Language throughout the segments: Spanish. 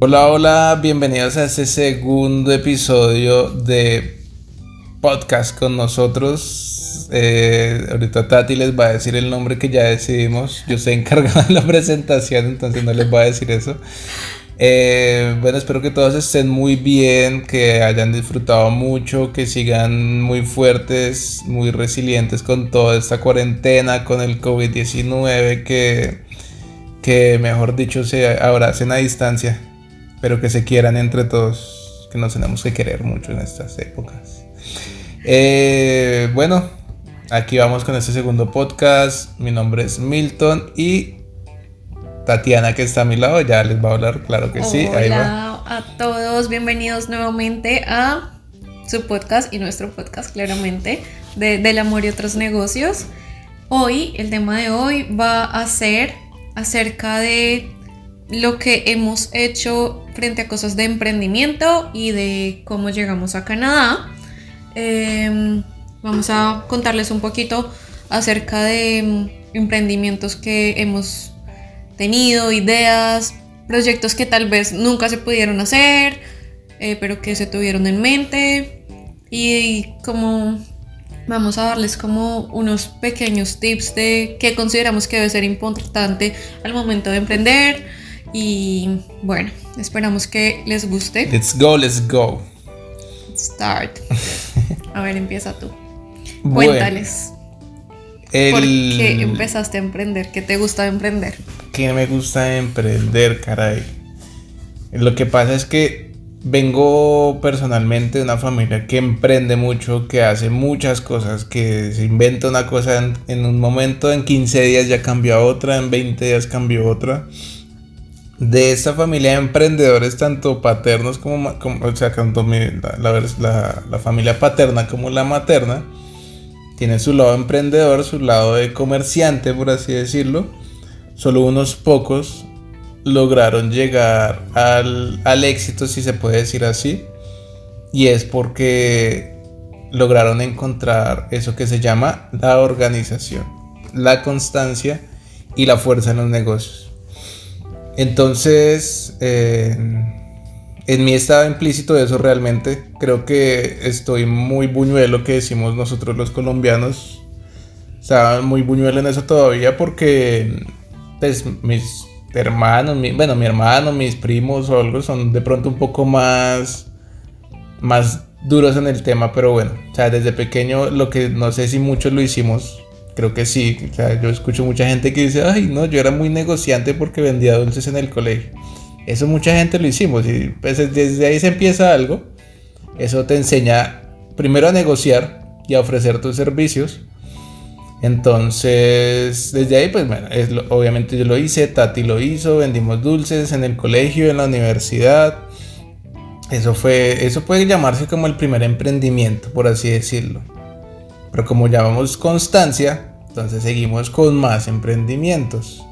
Hola, hola, bienvenidos a este segundo episodio de podcast con nosotros. Eh, ahorita Tati les va a decir el nombre que ya decidimos. Yo estoy encargado de la presentación, entonces no les voy a decir eso. Eh, bueno, espero que todos estén muy bien, que hayan disfrutado mucho, que sigan muy fuertes, muy resilientes con toda esta cuarentena, con el COVID-19, que, que mejor dicho se abracen a distancia pero que se quieran entre todos, que nos tenemos que querer mucho en estas épocas. Eh, bueno, aquí vamos con este segundo podcast. Mi nombre es Milton y Tatiana que está a mi lado ya les va a hablar, claro que sí. Hola a todos, bienvenidos nuevamente a su podcast y nuestro podcast claramente de, del amor y otros negocios. Hoy, el tema de hoy va a ser acerca de lo que hemos hecho frente a cosas de emprendimiento y de cómo llegamos a Canadá. Em, vamos a contarles un poquito acerca de em, emprendimientos que hemos tenido, ideas, proyectos que tal vez nunca se pudieron hacer, eh, pero que se tuvieron en mente y como vamos a darles como unos pequeños tips de qué consideramos que debe ser importante al momento de emprender y bueno, esperamos que les guste. Let's go, let's go. start. A ver, empieza tú. Cuéntales. ¿Por qué empezaste a emprender? ¿Qué te gusta emprender? ¿Qué me gusta emprender, caray? Lo que pasa es que vengo personalmente de una familia que emprende mucho, que hace muchas cosas, que se inventa una cosa en, en un momento, en 15 días ya cambió a otra, en 20 días cambió otra de esta familia de emprendedores, tanto paternos como, o sea, tanto la, familia paterna como la materna, tienen su lado emprendedor, su lado de comerciante, por así decirlo. Solo unos pocos lograron llegar al éxito, si se puede decir así. Y es porque lograron encontrar eso que se llama la organización, la constancia y la fuerza en los negocios. Entonces, eh, en mí estaba implícito eso realmente. Creo que estoy muy buñuelo, que decimos nosotros los colombianos. Estaba muy buñuelo en eso todavía porque pues, mis hermanos, bueno, mi hermano, mis primos o algo son de pronto un poco más, más duros en el tema, pero bueno, o sea, desde pequeño lo que no sé si muchos lo hicimos creo que sí. O sea, yo escucho mucha gente que dice, ay, no, yo era muy negociante porque vendía dulces en el colegio. Eso mucha gente lo hicimos y pues desde ahí se empieza algo. Eso te enseña primero a negociar y a ofrecer tus servicios. Entonces, desde ahí, pues bueno, obviamente yo lo hice, Tati lo hizo, vendimos dulces en el colegio, en la universidad. Eso fue, eso puede llamarse como el primer emprendimiento, por así decirlo. Pero como llamamos constancia, entonces seguimos con más emprendimientos.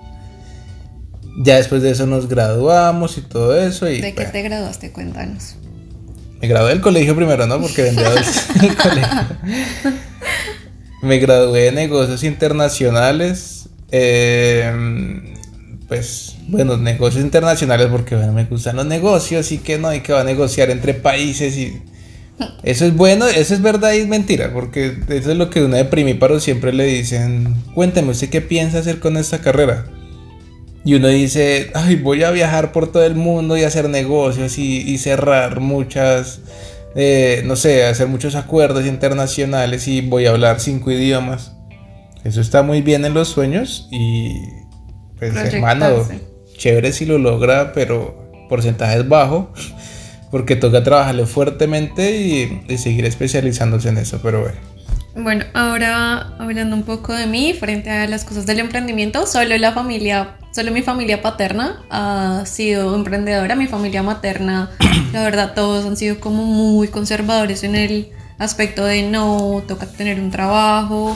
Ya después de eso nos graduamos y todo eso. Y, ¿De qué te graduaste? Cuéntanos. Me gradué del colegio primero, ¿no? Porque vendía en el colegio. Me gradué de negocios internacionales. Em, pues, bueno, negocios internacionales porque, bueno, me gustan los negocios y que no hay que va a negociar entre países y eso es bueno, eso es verdad y es mentira, porque eso es lo que una de primíparo siempre le dicen, cuénteme usted qué piensa hacer con esta carrera. Y uno dice, ay, voy a viajar por todo el mundo y hacer negocios y, cerrar muchas, eh, no sé, hacer muchos acuerdos internacionales y voy a hablar cinco idiomas. Eso está muy bien en los sueños y, pues hermano, chévere si lo logra, pero porcentaje es bajo porque toca trabajarlo fuertemente y, seguir especializándose en eso, pero bueno. Bueno, ahora hablando un poco de mí frente a las cosas del emprendimiento, solo la familia, solo mi familia paterna ha sido emprendedora, mi familia materna, la verdad todos han sido como muy conservadores en el aspecto de no toca tener un trabajo,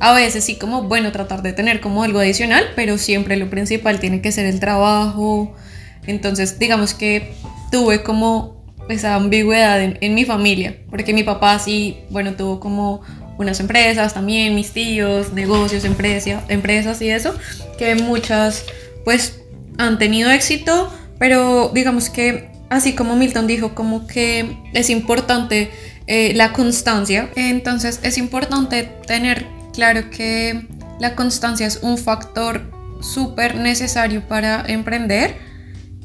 a veces sí como bueno tratar de tener como algo adicional, pero siempre lo principal tiene que ser el trabajo. Entonces, digamos que tuve como esa ambigüedad en, mi familia, porque mi papá sí, bueno, tuvo como unas empresas también, mis tíos, negocios, empresas, empresas y eso, que muchas pues han tenido éxito, pero digamos que así como Milton dijo, como que es importante eh, la constancia, entonces es importante tener claro que la constancia es un factor súper necesario para emprender.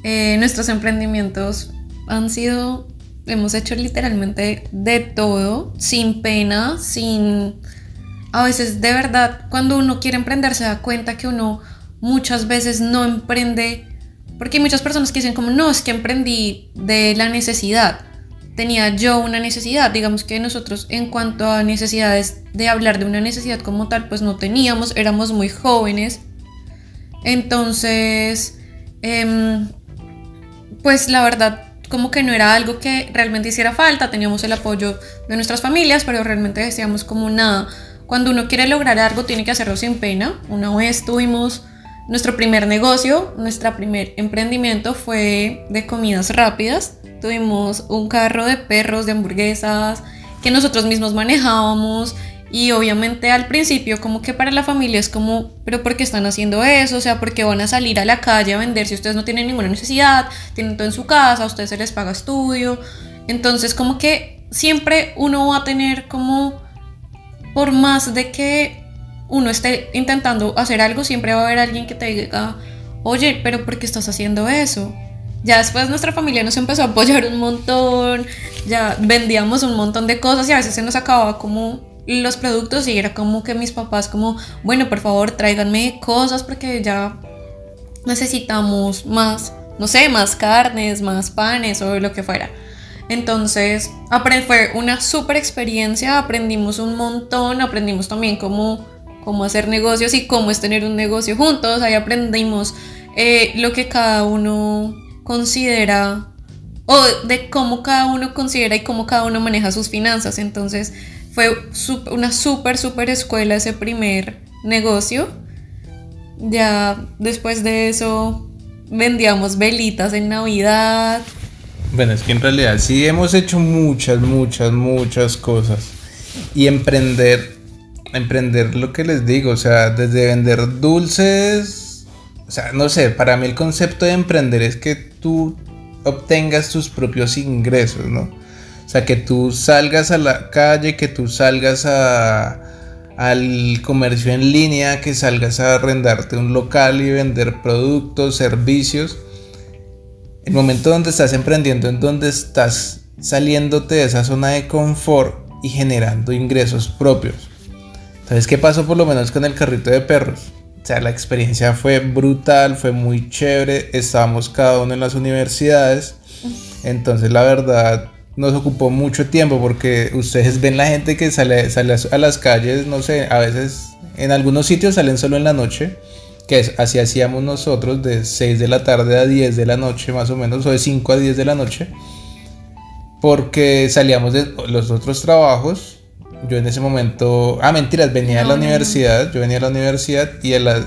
Eh, nuestros emprendimientos han sido, hemos hecho literalmente de todo, sin pena, sin... A veces de verdad, cuando uno quiere emprender se da cuenta que uno muchas veces no emprende, porque hay muchas personas que dicen como, no, es que emprendí de la necesidad. Tenía yo una necesidad, digamos que nosotros en cuanto a necesidades de hablar de una necesidad como tal, pues no teníamos, éramos muy jóvenes. Entonces, em, pues la verdad, como que no era algo que realmente hiciera falta, teníamos el apoyo de nuestras familias, pero realmente decíamos como nada, cuando uno quiere lograr algo tiene que hacerlo sin pena. Una vez tuvimos nuestro primer negocio, nuestro primer emprendimiento fue de comidas rápidas. Tuvimos un carro de perros, de hamburguesas, que nosotros mismos manejábamos. Y obviamente al principio como que para la familia es como, pero ¿por qué están haciendo eso? O sea, ¿por qué van a salir a la calle a vender si ustedes no tienen ninguna necesidad? Tienen todo en su casa, a ustedes se les paga estudio. Entonces como que siempre uno va a tener como, por más de que uno esté intentando hacer algo, siempre va a haber alguien que te diga, oye, pero ¿por qué estás haciendo eso? Ya después nuestra familia nos empezó a apoyar un montón, ya vendíamos un montón de cosas y a veces se nos acababa como los productos y era como que mis papás como, bueno, por favor, tráiganme cosas porque ya necesitamos más, no sé, más carnes, más panes o lo que fuera. Entonces, fue una súper experiencia, aprendimos un montón, aprendimos también cómo cómo hacer negocios y cómo es tener un negocio juntos. Ahí aprendimos eh, lo que cada uno considera o de cómo cada uno considera y cómo cada uno maneja sus finanzas. Entonces fue una súper, súper escuela ese primer negocio. Ya después de eso vendíamos velitas en Navidad. Bueno, es que en realidad sí hemos hecho muchas, muchas, muchas cosas. Y emprender emprender lo que les digo, o sea, desde vender dulces, o sea, no sé, para mí el concepto de emprender es que tú obtengas tus propios ingresos, ¿no? O sea, que tú salgas a la calle, que tú salgas a, al comercio en línea, que salgas a arrendarte un local y vender productos, servicios. El momento donde estás emprendiendo, en donde estás saliéndote de esa zona de confort y generando ingresos propios. ¿Sabes qué pasó por lo menos con el carrito de perros? O sea, la experiencia fue brutal, fue muy chévere, estábamos cada uno en las universidades, entonces la verdad nos ocupó mucho tiempo porque ustedes ven la gente que sale, sale a las calles, no sé, a veces en algunos sitios salen solo en la noche, que es, así hacíamos nosotros de 6 de la tarde a 10 de la noche más o menos, o de 5 a 10 de la noche, porque salíamos de los otros trabajos. Yo en ese momento, ah, mentiras, venía a la universidad, yo venía a la universidad y a las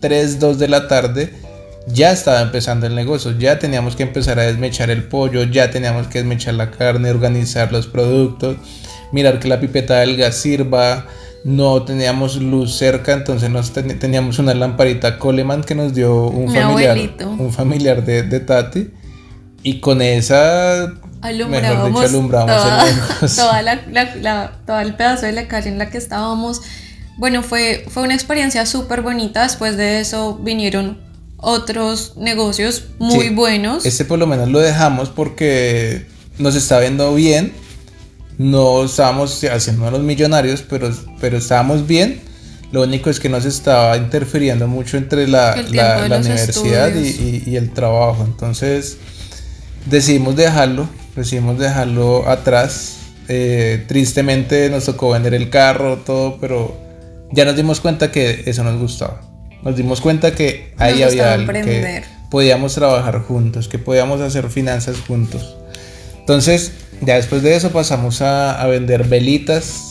3, 2 de la tarde ya estaba empezando el negocio, ya teníamos que empezar a desmechar el pollo, ya teníamos que desmechar la carne, organizar los productos, mirar que la pipeta del gas sirva, no teníamos luz cerca, entonces nos teníamos una lamparita Coleman que nos dio un familiar, un familiar de, de Tati y con esa alumbrábamos, toda, la, todo el pedazo de la calle en la que estábamos. Bueno, fue, fue una experiencia súper bonita. Después de eso vinieron otros negocios muy buenos. Este por lo menos lo dejamos porque nos está viendo bien. No estábamos haciendo los millonarios, pero, pero estábamos bien. Lo único es que nos estaba interfiriendo mucho entre la, la, universidad y, y, el trabajo. Entonces decidimos dejarlo decidimos dejarlo atrás. Eh, tristemente nos tocó vender el carro, todo, pero ya nos dimos cuenta que eso nos gustaba. Nos dimos cuenta que ahí había algo, que podíamos trabajar juntos, que podíamos hacer finanzas juntos. Entonces, ya después de eso pasamos a, vender velitas.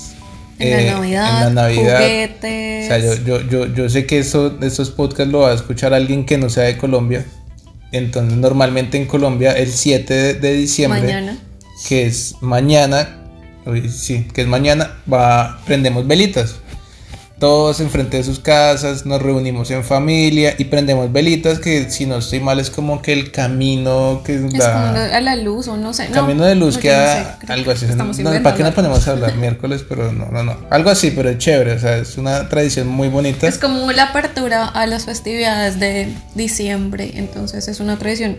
En, la Navidad, en la Navidad. Juguetes. O sea, yo, yo, yo, yo sé que eso, estos podcasts lo va a escuchar alguien que no sea de Colombia. Entonces normalmente en Colombia el 7 de, diciembre, que es mañana, sí, que es mañana, va, prendemos velitas. Todos enfrente de sus casas, nos reunimos en familia y prendemos velitas que si no estoy mal es como que el camino que es da como a la luz o no sé. Camino de luz que algo así. No, ¿Para qué nos ponemos a hablar miércoles? Pero no, no, no. Algo así, pero es chévere, o sea, es una tradición muy bonita. Es como la apertura a las festividades de diciembre, entonces es una tradición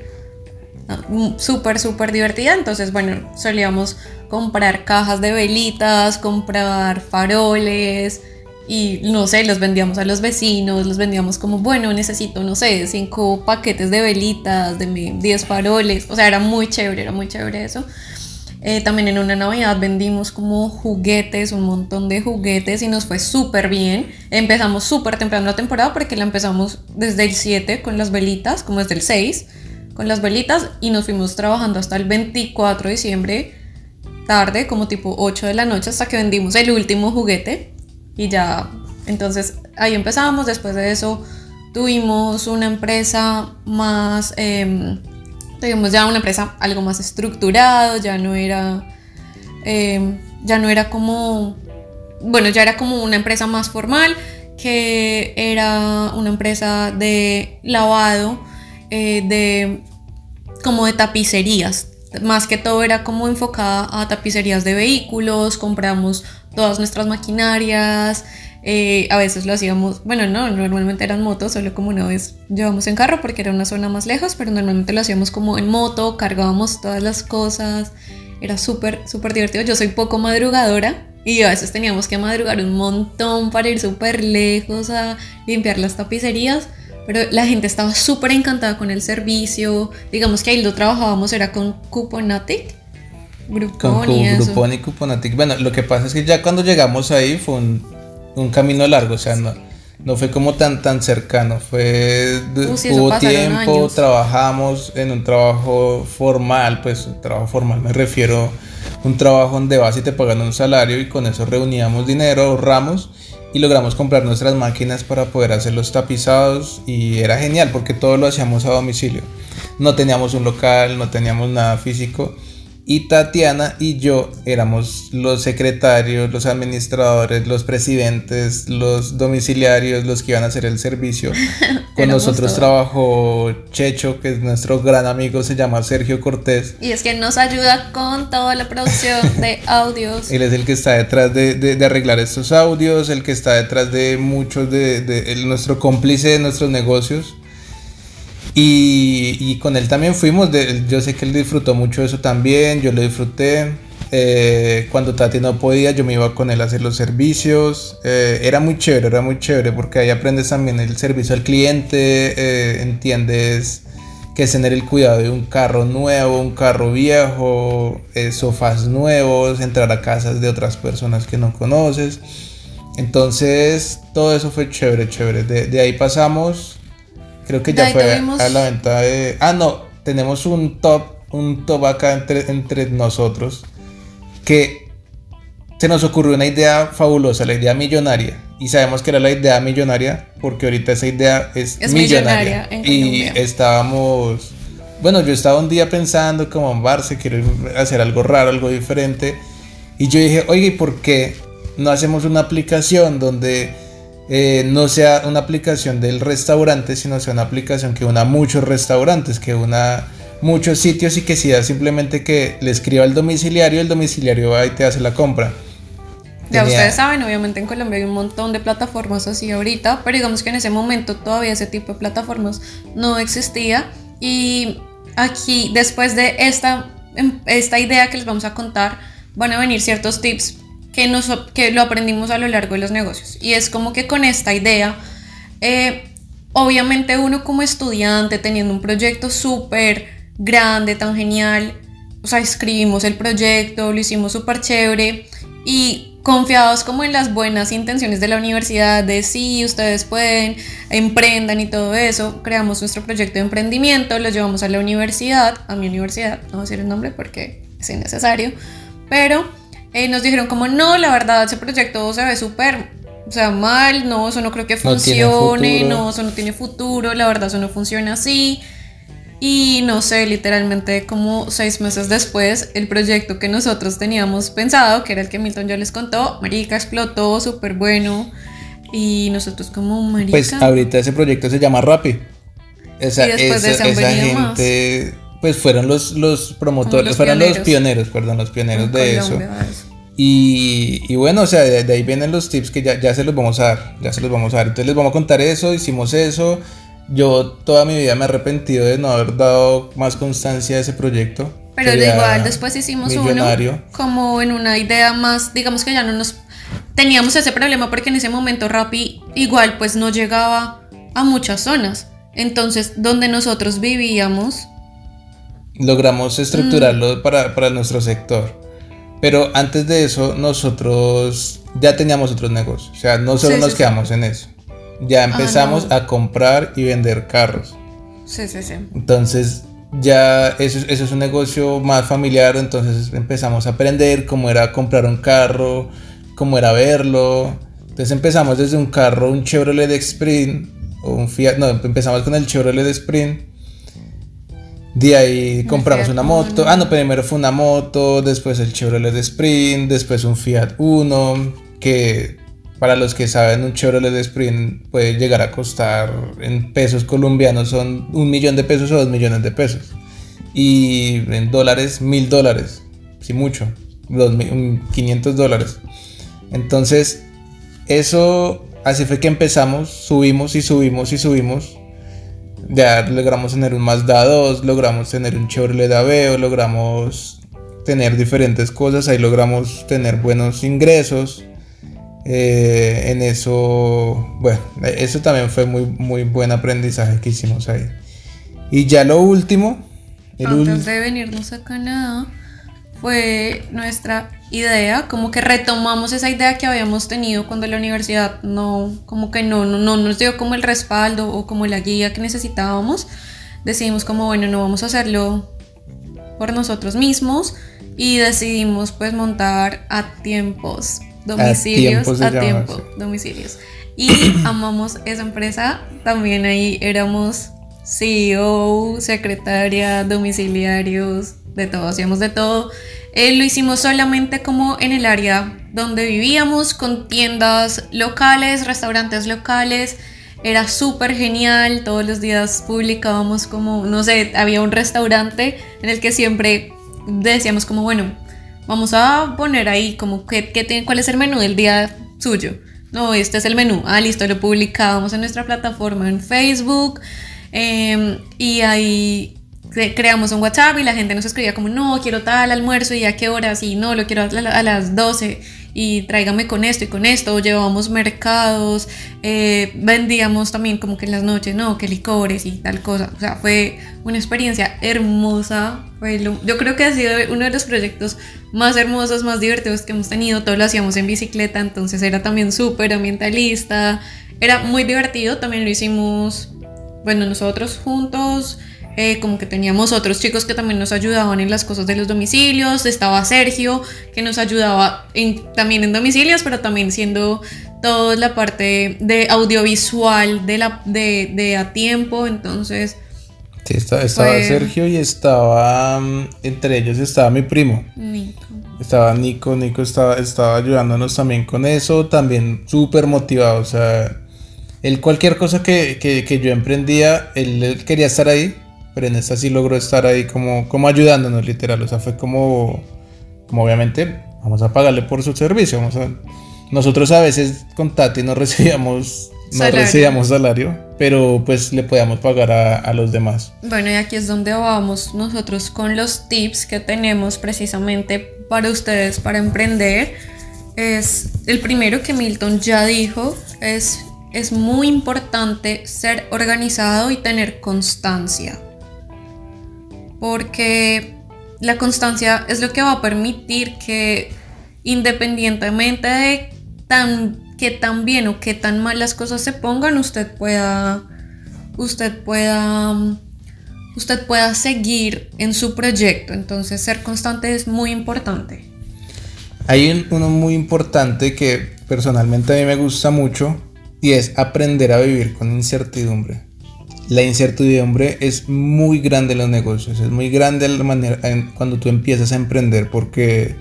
ah, súper, súper divertida. Entonces, bueno, solíamos comprar cajas de velitas, comprar faroles y no sé, los vendíamos a los vecinos, los vendíamos como, bueno, necesito, no sé, cinco paquetes de velitas, de 10 faroles, o sea, era muy chévere, era muy chévere eso. Eh, también en una Navidad vendimos como juguetes, un montón de juguetes y nos fue súper bien. Empezamos súper temprano la temporada porque la empezamos desde el 7 con las velitas, como desde el 6 con las velitas y nos fuimos trabajando hasta el 24 de diciembre tarde, como tipo 8 de la noche, hasta que vendimos el último juguete y ya, entonces ahí empezamos, después de eso tuvimos una empresa más, eh, ya una empresa algo más estructurado, ya no era, em, ya no era como, bueno, ya era como una empresa más formal, que era una empresa de lavado, eh, de como de tapicerías, más que todo era como enfocada a tapicerías de vehículos, compramos todas nuestras maquinarias, eh, a veces lo hacíamos, bueno, no, normalmente eran motos, solo como una vez llevamos en carro porque era una zona más lejos, pero normalmente lo hacíamos como en moto, cargábamos todas las cosas, era súper, súper divertido. Yo soy poco madrugadora y a veces teníamos que madrugar un montón para ir súper lejos a limpiar las tapicerías, pero la gente estaba súper encantada con el servicio, digamos que ahí lo trabajábamos, era con Cuponatic Groupon y eso. y Cuponatic. Bueno, lo que pasa es que ya cuando llegamos ahí fue un, camino largo, o sea, no, no fue como tan tan cercano, fue hubo tiempo, trabajamos en un trabajo formal, pues un trabajo formal me refiero un trabajo donde vas y te pagan un salario y con eso reuníamos dinero, ahorramos y logramos comprar nuestras máquinas para poder hacer los tapizados y era genial porque todo lo hacíamos a domicilio. No teníamos un local, no teníamos nada físico y Tatiana y yo éramos los secretarios, los administradores, los presidentes, los domiciliarios, los que iban a hacer el servicio. Con nosotros trabajó Checho, que es nuestro gran amigo, se llama Sergio Cortés. Y es que nos ayuda con toda la producción de audios. Él es el que está detrás de, arreglar estos audios, el que está detrás de muchos de, nuestro cómplice de nuestros negocios. Y, con él también fuimos, yo sé que él disfrutó mucho eso también, yo lo disfruté. Eh, cuando Tati no podía, yo me iba con él a hacer los servicios. Eh, era muy chévere, era muy chévere porque ahí aprendes también el servicio al cliente, eh, entiendes que es tener el cuidado de un carro nuevo, un carro viejo, sofás nuevos, entrar a casas de otras personas que no conoces. Entonces, todo eso fue chévere, chévere. de ahí pasamos Creo que ya fue a la venta de. Ah, no, tenemos un top, un top acá entre, entre nosotros. Que se nos ocurrió una idea fabulosa, la idea millonaria. Y sabemos que era la idea millonaria porque ahorita esa idea es, millonaria. y estábamos. Bueno, yo estaba un día pensando como en Barça, quiero hacer algo raro, algo diferente. Y yo dije, oye, ¿y por qué no hacemos una aplicación donde eh, no sea una aplicación del restaurante, sino sea una aplicación que una muchos restaurantes, que una muchos sitios y que sea simplemente que le escriba al domiciliario, el domiciliario va y te hace la compra. Ya ustedes saben, obviamente en Colombia hay un montón de plataformas así ahorita, pero digamos que en ese momento todavía ese tipo de plataformas no existía. Y aquí, después de esta, em, esta idea que les vamos a contar, van a venir ciertos tips que, nos, que lo aprendimos a lo largo de los negocios. Y es como que con esta idea, eh, obviamente uno como estudiante teniendo un proyecto súper grande, tan genial, o sea, escribimos el proyecto, lo hicimos súper chévere y confiados como en las buenas intenciones de la universidad, de sí, ustedes pueden, emprendan y todo eso, creamos nuestro proyecto de emprendimiento, lo llevamos a la universidad, a mi universidad, no voy a decir el nombre porque es innecesario, pero eh, nos dijeron como no, la verdad ese proyecto se ve súper, o sea, mal, no, eso no creo que funcione, no, eso no tiene futuro, la verdad eso no funciona así. Y no sé, literalmente como seis meses después, el proyecto que nosotros teníamos pensado, que era el que Milton ya les contó, Marica explotó, súper bueno. Y nosotros como marica. Pues ahorita ese proyecto se llama Rappi. Esa, Y después de esa, ese han esa venido gente, pues fueron los, los promotores, los fueron los pioneros. pioneros, perdón, los pioneros de eso. Eso. Y, y bueno, o sea, de, de ahí vienen los tips que ya, ya se los vamos a dar, ya se los vamos a dar. Entonces les vamos a contar eso, hicimos eso. Yo toda mi vida me he arrepentido de no haber dado más constancia a ese proyecto. Pero igual después hicimos millonario. uno como en una idea más, digamos que ya no nos teníamos ese problema porque en ese momento Rappi igual pues no llegaba a muchas zonas. Entonces, donde nosotros vivíamos, logramos Mm. estructurarlo para, para nuestro sector. Pero antes de eso, nosotros ya teníamos otros negocios. O sea, no solo Sí, nos sí, quedamos en eso. Ya empezamos no. a comprar y vender carros. sí, sí, sí. Entonces, ya eso, es- eso es un negocio más familiar. Entonces empezamos a aprender cómo era comprar un carro, cómo era verlo. Entonces empezamos desde un carro, un Chevrolet Sprint o un Fiat. No, empezamos con el Chevrolet Sprint. De ahí compramos una moto. Ah, no, primero fue una moto, después el Chevrolet Sprint, después un Fiat Uno, que para los que saben, un Chevrolet Sprint puede llegar a costar en pesos colombianos, son un millón de pesos o dos millones de pesos. Y en dólares, mil dólares, si mucho, dos mil- un 500 dólares. Entonces, eso, así fue que empezamos, subimos y subimos y subimos. Ya logramos tener un Mazda 2, logramos tener un Chevrolet Aveo, logramos tener diferentes cosas, ahí logramos tener buenos ingresos. Eh, en eso, bueno, eso también fue muy, muy buen aprendizaje que hicimos ahí. Y ya lo último, el Antes de venirnos a Canadá, fue nuestra idea, como que retomamos esa idea que habíamos tenido cuando la universidad no, como que no, no, no nos dio como el respaldo o como la guía que necesitábamos. Decidimos como, bueno, no vamos a hacerlo por nosotros mismos y decidimos pues montar a tiempos domicilios tiempo se a tiempo domicilios. Y amamos esa empresa. También ahí éramos CEO secretaria domiciliarios de todo hacíamos de todo Eh, lo hicimos solamente como en el área donde vivíamos con tiendas locales restaurantes locales era súper genial, todos los días publicábamos como, no sé, había un restaurante en el que siempre decíamos como, bueno, vamos a poner ahí como qué, qué tiene- cuál es el menú del día suyo. No, este es el menú. Ah, listo, lo publicábamos en nuestra plataforma en Facebook eh, y ahí creamos un WhatsApp y la gente nos escribía como, no, quiero tal almuerzo y a qué horas y no, lo quiero a, la- a las 12 y tráigame con esto y con esto, llevábamos mercados, eh, vendíamos también como que en las noches, no, que licores y tal cosa, o sea, fue una experiencia hermosa, yo creo que ha sido uno de los proyectos más hermosos, más divertidos que hemos tenido, todo lo hacíamos en bicicleta, entonces era también súper ambientalista, era muy divertido, también lo hicimos, bueno, nosotros juntos, eh, como que teníamos otros chicos que también nos ayudaban en las cosas de los domicilios. Estaba Sergio, que nos ayudaba en- también en domicilios, pero también siendo toda la parte de audiovisual de, la, de, de a tiempo. Entonces, Sí, estaba, estaba Fue- Sergio y estaba, mm, entre ellos estaba mi primo. Nico. Estaba Nico, Nico estaba, estaba ayudándonos también con eso, también súper motivado, o sea, él cualquier cosa que, que- que yo emprendía, él, él quería estar ahí, pero en esta sí logró estar ahí como, como ayudándonos literal, o sea, fue como, como obviamente, vamos a pagarle por su servicio, vamos a... Nosotros a veces con Tati no recibíamos, no Salario. recibíamos salario, pero pues le podíamos pagar a, a los demás. Bueno, y aquí es donde vamos nosotros con los tips que tenemos precisamente para ustedes para emprender. Es el primero que Milton ya dijo, es, es muy importante ser organizado y tener constancia. Porque la constancia es lo que va a permitir que independientemente de tan que tan bien o que tan mal las cosas se pongan, usted pueda usted pueda usted pueda seguir en su proyecto. Entonces, ser constante es muy importante. Hay un- uno muy importante que personalmente a mí me gusta mucho y es aprender a vivir con incertidumbre. La incertidumbre es muy grande en los negocios, es muy grande la manera cuando tú empiezas a emprender porque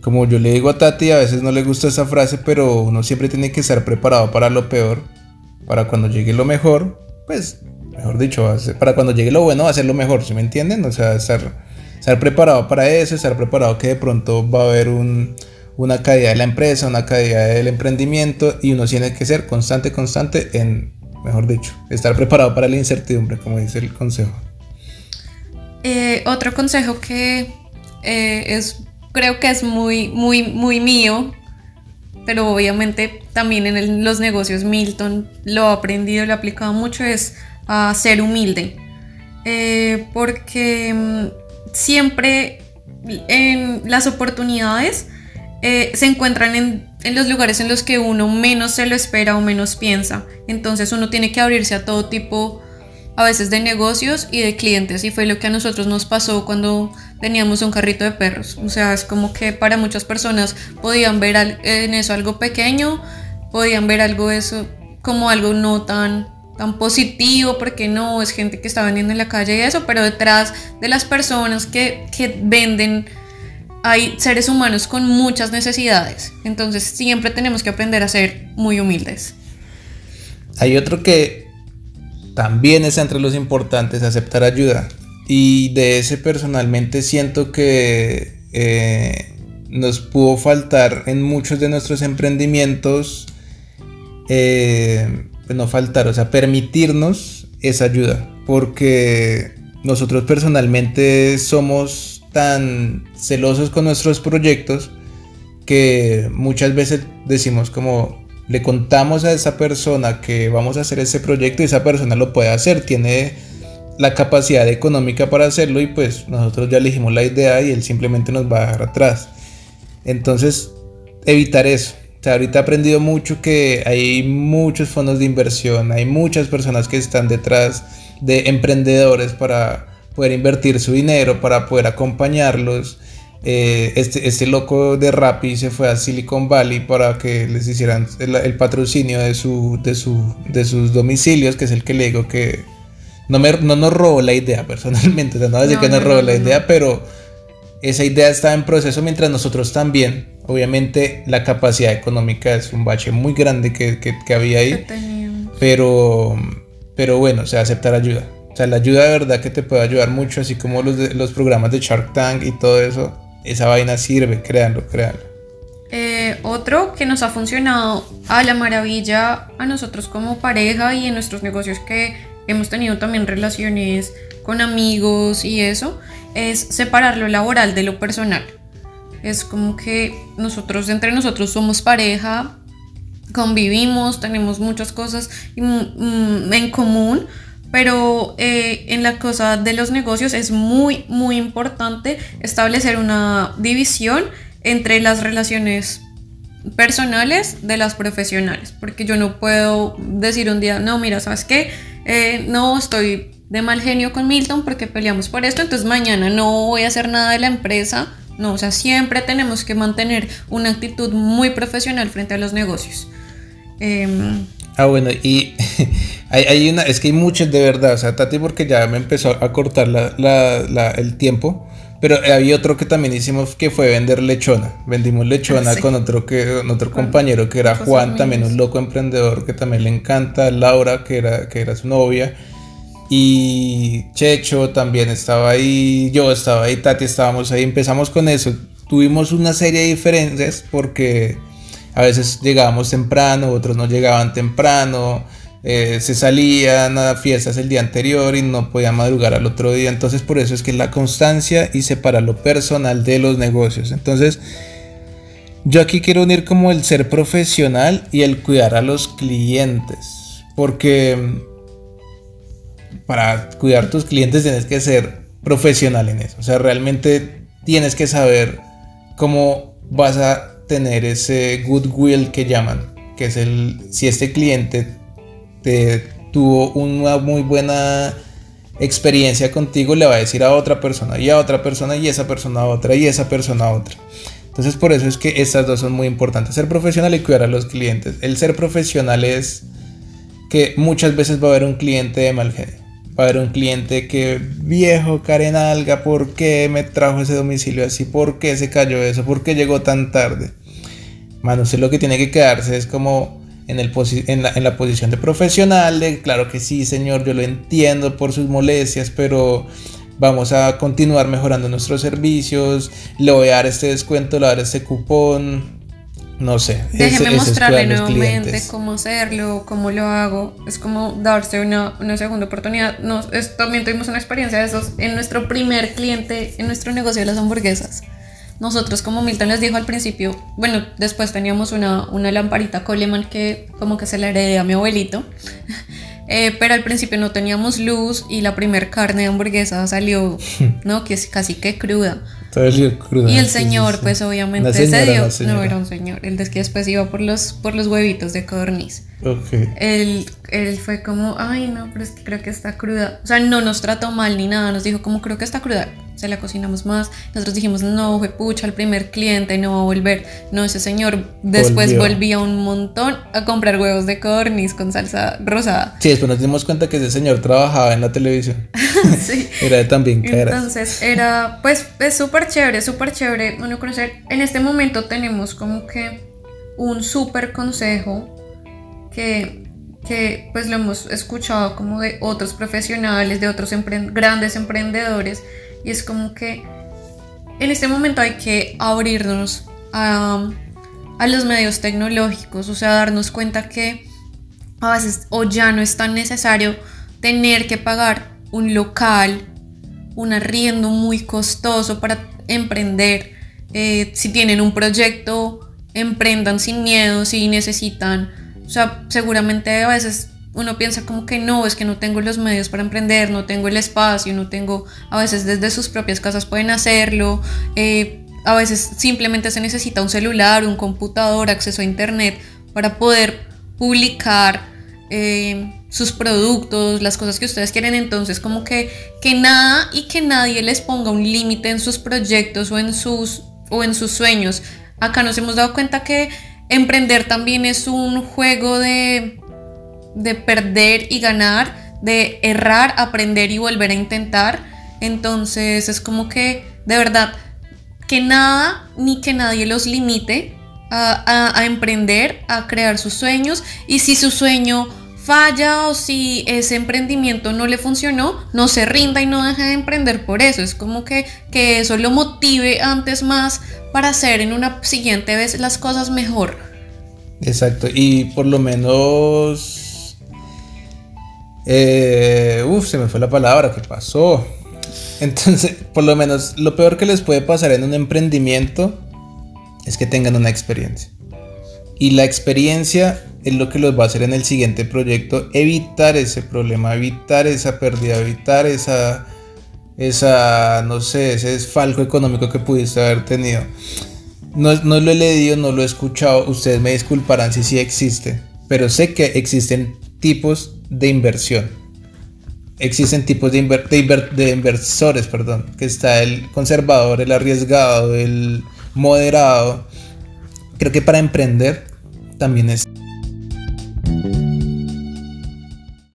como yo le digo a Tati, a veces no le gusta esa frase, pero uno siempre tiene que estar preparado para lo peor, para cuando llegue lo mejor, pues, mejor dicho, para cuando llegue lo bueno ser lo mejor, ¿sí me entienden? O sea, estar, estar preparado para eso, estar preparado que de pronto va a haber un, una caída de la empresa, una caída del emprendimiento y uno tiene que ser constante, constante en, mejor dicho, estar preparado para la incertidumbre, como dice el consejo. Eh, otro consejo que eh, es, creo que es muy, muy, muy mío, pero obviamente también en los negocios Milton lo he aprendido, lo he aplicado mucho, es ser humilde. Eh, porque mm, siempre en las oportunidades se encuentran en, en, los lugares en los que uno menos se lo espera o menos piensa. Entonces uno tiene que abrirse a todo tipo a veces de negocios y de clientes y fue lo que a nosotros nos pasó cuando teníamos un carrito de perros. O sea, es como que para muchas personas podían ver en eso algo pequeño, podían ver algo eso como algo no tan tan positivo porque no es gente que está vendiendo en la calle y eso, pero detrás de las personas que, que venden hay seres humanos con muchas necesidades. Entonces siempre tenemos que aprender a ser muy humildes. Hay otro que también es entre los importantes aceptar ayuda. Y de ese personalmente siento que eh, nos pudo faltar en muchos de nuestros emprendimientos, eh, pues no faltar, o sea, permitirnos esa ayuda. Porque nosotros personalmente somos tan celosos con nuestros proyectos que muchas veces decimos como le contamos a esa persona que vamos a hacer ese proyecto y esa persona lo puede hacer, tiene la capacidad económica para hacerlo y pues nosotros ya elegimos la idea y él simplemente nos va a dejar atrás. Entonces, evitar eso. O sea, ahorita he aprendido mucho que hay muchos fondos de inversión, hay muchas personas que están detrás de emprendedores para poder invertir su dinero, para poder acompañarlos eh, este, este, loco de Rappi se fue a Silicon Valley para que les hicieran el, patrocinio de, su, de, su, de sus domicilios, que es el que le digo que no, me, no nos robó la idea personalmente, no decir que nos robó la idea, pero esa idea estaba en proceso mientras nosotros también. Obviamente la capacidad económica es un bache muy grande que, que, había ahí, pero, pero bueno, o sea, aceptar ayuda. O sea, la ayuda de verdad que te puede ayudar mucho, así como los, los programas de Shark Tank y todo eso, esa vaina sirve, créanlo, créanlo. Eh, otro que nos ha funcionado a la maravilla a nosotros como pareja y en nuestros negocios que hemos tenido también relaciones con amigos y eso, es separar lo laboral de lo personal. Es como que nosotros entre nosotros somos pareja, convivimos, tenemos muchas cosas en común, pero eh, en la cosa de los negocios es muy, muy importante establecer una división entre las relaciones personales de las profesionales, porque yo no puedo decir un día, no, mira, ¿sabes qué? Eh, no estoy de mal genio con Milton porque peleamos por esto, entonces mañana no voy a hacer nada de la empresa. No, o sea, siempre tenemos que mantener una actitud muy profesional frente a los negocios. Em, ah, bueno, y Hay, una, es que hay muchas de verdad, o sea, Tati porque ya me empezó a cortar el tiempo, pero había otro que también hicimos que fue vender lechona. Vendimos lechona con otro que otro compañero que era Juan, también un loco emprendedor que también le encanta, Laura, que era, que era su novia. Y Checho también estaba ahí, yo estaba ahí, Tati estábamos ahí, empezamos con eso. Tuvimos una serie de diferencias porque a veces llegábamos temprano, otros no llegaban temprano eh, se salían a fiestas el día anterior y no podía madrugar al otro día. Entonces por eso es que la constancia y separar lo personal de los negocios. Entonces yo aquí quiero unir como el ser profesional y el cuidar a los clientes. Porque para cuidar a tus clientes tienes que ser profesional en eso. O sea, realmente tienes que saber cómo vas a tener ese goodwill que llaman. Que es el, si este cliente tuvo una muy buena experiencia contigo, le va a decir a otra persona y a otra persona y esa persona a otra y esa persona a otra. Entonces por eso es que estas dos son muy importantes, ser profesional y cuidar a los clientes. El ser profesional es que muchas veces va a haber un cliente de mal genio. Va a haber un cliente que, viejo Karen Alga, ¿por qué me trajo ese domicilio así? ¿Por qué se cayó eso? ¿Por qué llegó tan tarde? Mano, usted lo que tiene que quedarse es como en, el en, la, en la posición de profesional, de claro que sí, señor, yo lo entiendo por sus molestias, pero vamos a continuar mejorando nuestros servicios, le voy a dar este descuento, le voy a dar este cupón, no sé. Déjeme mostrarle nuevamente cómo hacerlo, cómo lo hago. Es como darse una, una segunda oportunidad. Nos, también tuvimos una experiencia de esos en nuestro primer cliente, en nuestro negocio de las hamburguesas. Nosotros, como Milton les dijo al principio, bueno, después teníamos una, una lamparita Coleman que como que se la heredé a mi abuelito. Eh, pero al principio no teníamos luz y la primer carne de hamburguesa salió, ¿no? Que es casi que cruda. Y el señor, pues obviamente se dio. No, era un señor. El de que después iba por los, por los huevitos de codorniz. Él, él fue como, ay, no, pero es que creo que está cruda. O sea, no nos trató mal ni nada. Nos dijo, como creo que está cruda se la cocinamos más. Nosotros dijimos, no, fue pucha, el primer cliente no va a volver. No, ese señor después volvía un montón a comprar huevos de cornis con salsa rosada. Sí, después nos dimos cuenta que ese señor trabajaba en la televisión. sí. era de también caras. Entonces, era, pues, es súper chévere, súper chévere uno conocer. En este momento tenemos como que un súper consejo que que pues lo hemos escuchado como de otros profesionales, de otros grandes emprendedores y es como que en este momento hay que abrirnos a, los medios tecnológicos, o sea, darnos cuenta que a veces o ya no es tan necesario tener que pagar un local, un arriendo muy costoso para emprender. Eh, si tienen un proyecto, emprendan sin miedo, si necesitan. O sea, seguramente a veces uno piensa como que no, es que no tengo los medios para emprender, no tengo el espacio, no tengo, a veces desde sus propias casas pueden hacerlo, eh, a veces simplemente se necesita un celular, un computador, acceso a internet para poder publicar eh, sus productos, las cosas que ustedes quieren, entonces como que, que nada y que nadie les ponga un límite en sus proyectos o en sus, o en sus sueños. Acá nos hemos dado cuenta que emprender también es un juego de de perder y ganar, de errar, aprender y volver a intentar. Entonces es como que, de verdad, que nada ni que nadie los limite a, emprender, a crear sus sueños. Y si su sueño falla o si ese emprendimiento no le funcionó, no se rinda y no deje de emprender por eso. Es como que, que eso lo motive antes más para hacer en una siguiente vez las cosas mejor. Exacto, y por lo menos eh, uf, se me fue la palabra, ¿qué pasó? Entonces, por lo menos, lo peor que les puede pasar en un emprendimiento es que tengan una experiencia. Y la experiencia es lo que los va a hacer en el siguiente proyecto, evitar ese problema, evitar esa pérdida, evitar esa, esa, no sé, ese desfalco económico que pudiste haber tenido. No, no lo he leído, no lo he escuchado, ustedes me disculparán si sí existe, pero sé que existen tipos de inversión. Existen tipos de, inversores, perdón, que está el conservador, el arriesgado, el moderado. Creo que para emprender también es